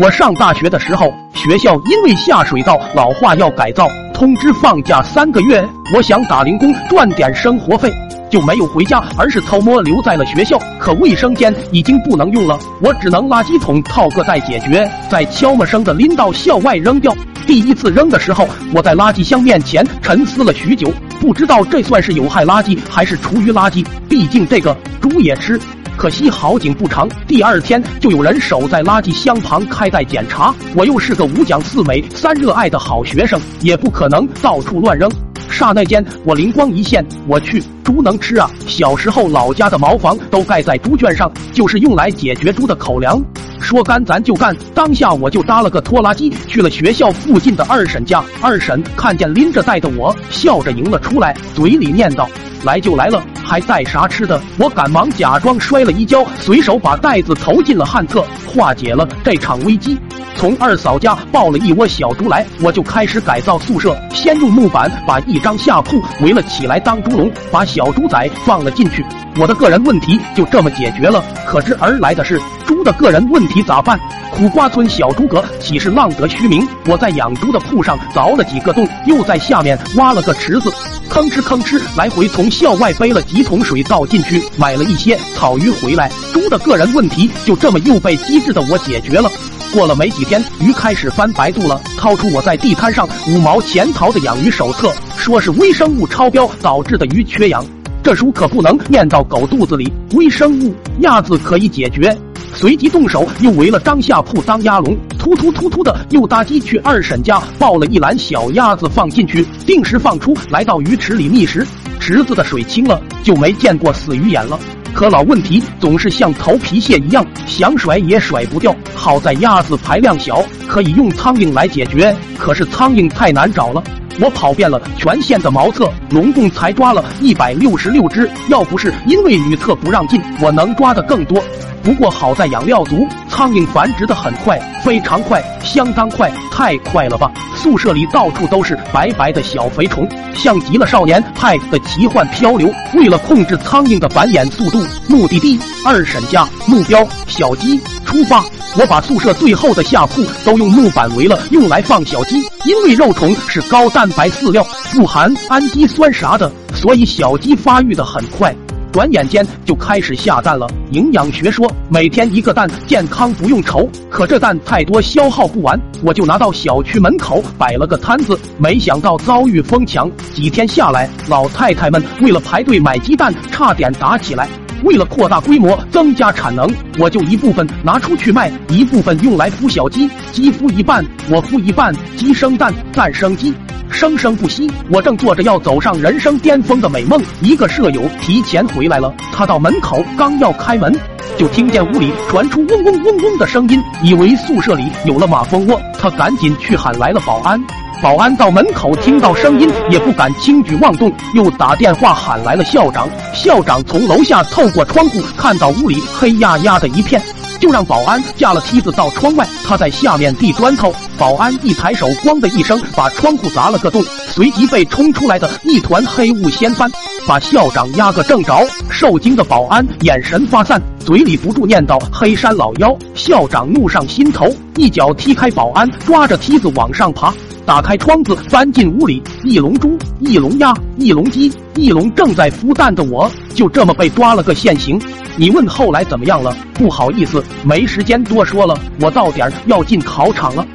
我上大学的时候，学校因为下水道老化要改造，通知放假三个月。我想打零工赚点生活费，就没有回家，而是偷摸留在了学校。可卫生间已经不能用了，我只能垃圾桶套个袋解决，再悄没声的拎到校外扔掉。第一次扔的时候，我在垃圾箱面前沉思了许久，不知道这算是有害垃圾还是厨余垃圾。毕竟这个猪也吃。可惜好景不长，第二天就有人守在垃圾箱旁开袋检查。我又是个五讲四美三热爱的好学生，也不可能到处乱扔。刹那间，我灵光一现，我去，猪能吃啊！小时候老家的茅房都盖在猪圈上，就是用来解决猪的口粮。说干咱就干，当下我就搭了个拖拉机去了学校附近的二婶家。二婶看见拎着袋的我，笑着迎了出来，嘴里念叨：“来就来了，还带啥吃的？”我赶忙假装摔了一跤，随手把袋子投进了汉特，化解了这场危机。从二嫂家抱了一窝小猪来，我就开始改造宿舍。先用木板把一张下铺围了起来当猪笼，把小猪仔放了进去。我的个人问题就这么解决了。可知而来的是猪的个人问题咋办？苦瓜村小诸葛岂是浪得虚名？我在养猪的铺上凿了几个洞，又在下面挖了个池子，吭哧吭哧来回从校外背了几桶水倒进去，买了一些草鱼回来。猪的个人问题就这么又被机智的我解决了。过了没几天，鱼开始翻白肚了，掏出我在地摊上五毛钱淘的养鱼手册，说是微生物超标导致的鱼缺氧。这书可不能念到狗肚子里，微生物鸭子可以解决。随即动手又围了张下铺当鸭笼，突突突突的又搭鸡去二婶家抱了一篮小鸭子放进去，定时放出来到鱼池里觅食。池子的水清了，就没见过死鱼眼了。可老问题总是像头皮屑一样，想甩也甩不掉。好在鸭子排量小，可以用苍蝇来解决。可是苍蝇太难找了，我跑遍了全县的茅厕，拢共才抓了一百六十六只。要不是因为女厕不让进，我能抓的更多。不过好在养料足，苍蝇繁殖的很快，非常快，相当快，太快了吧！宿舍里到处都是白白的小肥虫，像极了少年派的奇幻漂流。为了控制苍蝇的繁衍速度，目的地二婶家，目标小鸡，出发！我把宿舍最后的下铺都用木板围了，用来放小鸡。因为肉虫是高蛋白饲料，富含氨基酸啥的，所以小鸡发育的很快。转眼间就开始下蛋了。营养学说，每天一个蛋，健康不用愁。可这蛋太多，消耗不完，我就拿到小区门口摆了个摊子。没想到遭遇疯抢，几天下来，老太太们为了排队买鸡蛋，差点打起来。为了扩大规模，增加产能，我就一部分拿出去卖，一部分用来孵小鸡。鸡孵一半，我孵一半，鸡生蛋，蛋生鸡。生生不息，我正做着要走上人生巅峰的美梦，一个舍友提前回来了。他到门口刚要开门，就听见屋里传出嗡嗡嗡嗡的声音，以为宿舍里有了马蜂窝，他赶紧去喊来了保安。保安到门口听到声音，也不敢轻举妄动，又打电话喊来了校长。校长从楼下透过窗户看到屋里黑压压的一片。就让保安架了梯子到窗外，他在下面递砖头。保安一抬手，咣的一声把窗户砸了个洞，随即被冲出来的一团黑雾掀翻，把校长压个正着。受惊的保安眼神发散，嘴里不住念叨：“黑山老妖！”校长怒上心头，一脚踢开保安，抓着梯子往上爬。打开窗子，翻进屋里，一笼猪，一笼鸭，一笼鸡，一笼正在孵蛋的我，就这么被抓了个现行。你问后来怎么样了？不好意思，没时间多说了。我到点儿要进考场了。